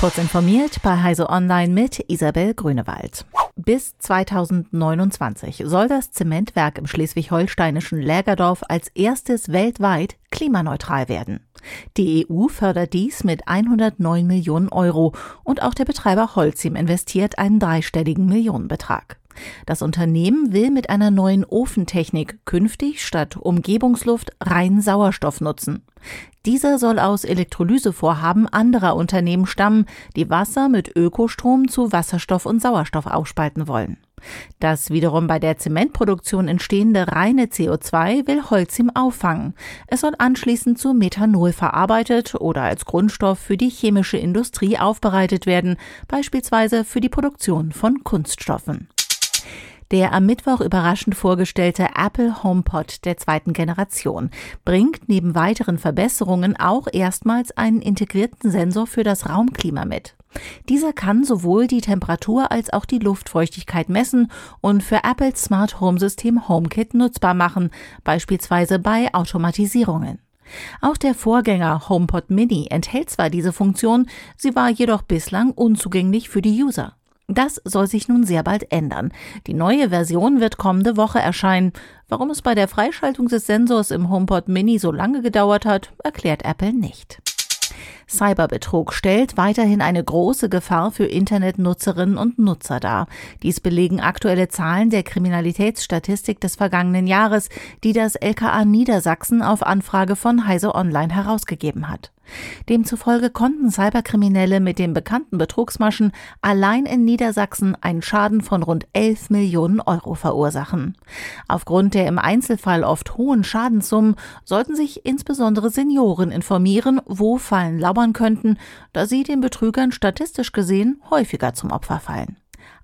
Kurz informiert bei Heise Online mit Isabel Grünewald. Bis 2029 soll das Zementwerk im schleswig-holsteinischen Lägerdorf als erstes weltweit klimaneutral werden. Die EU fördert dies mit 109 Millionen Euro und auch der Betreiber Holcim investiert einen dreistelligen Millionenbetrag. Das Unternehmen will mit einer neuen Ofentechnik künftig statt Umgebungsluft rein Sauerstoff nutzen. Dieser soll aus Elektrolysevorhaben anderer Unternehmen stammen, die Wasser mit Ökostrom zu Wasserstoff und Sauerstoff aufspalten wollen. Das wiederum bei der Zementproduktion entstehende reine CO2 will Holcim auffangen. Es soll anschließend zu Methanol verarbeitet oder als Grundstoff für die chemische Industrie aufbereitet werden, beispielsweise für die Produktion von Kunststoffen. Der am Mittwoch überraschend vorgestellte Apple HomePod der zweiten Generation bringt neben weiteren Verbesserungen auch erstmals einen integrierten Sensor für das Raumklima mit. Dieser kann sowohl die Temperatur als auch die Luftfeuchtigkeit messen und für Apples Smart Home System HomeKit nutzbar machen, beispielsweise bei Automatisierungen. Auch der Vorgänger HomePod Mini enthält zwar diese Funktion, sie war jedoch bislang unzugänglich für die User. Das soll sich nun sehr bald ändern. Die neue Version wird kommende Woche erscheinen. Warum es bei der Freischaltung des Sensors im HomePod Mini so lange gedauert hat, erklärt Apple nicht. Cyberbetrug stellt weiterhin eine große Gefahr für Internetnutzerinnen und Nutzer dar. Dies belegen aktuelle Zahlen der Kriminalitätsstatistik des vergangenen Jahres, die das LKA Niedersachsen auf Anfrage von Heise Online herausgegeben hat. Demzufolge konnten Cyberkriminelle mit den bekannten Betrugsmaschen allein in Niedersachsen einen Schaden von rund 11 Millionen Euro verursachen. Aufgrund der im Einzelfall oft hohen Schadenssummen sollten sich insbesondere Senioren informieren, wo Fallen lauern könnten, da sie den Betrügern statistisch gesehen häufiger zum Opfer fallen.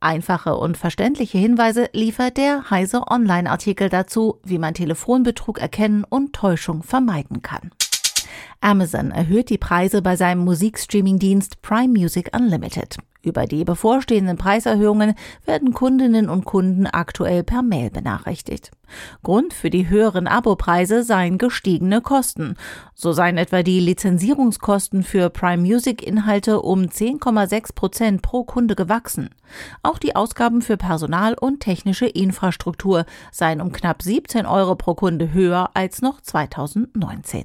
Einfache und verständliche Hinweise liefert der Heise Online-Artikel dazu, wie man Telefonbetrug erkennen und Täuschung vermeiden kann. Amazon erhöht die Preise bei seinem Musikstreaming-Dienst Prime Music Unlimited. Über die bevorstehenden Preiserhöhungen werden Kundinnen und Kunden aktuell per Mail benachrichtigt. Grund für die höheren Abopreise seien gestiegene Kosten. So seien etwa die Lizenzierungskosten für Prime Music Inhalte um 10,6 Prozent pro Kunde gewachsen. Auch die Ausgaben für Personal und technische Infrastruktur seien um knapp 17 Euro pro Kunde höher als noch 2019.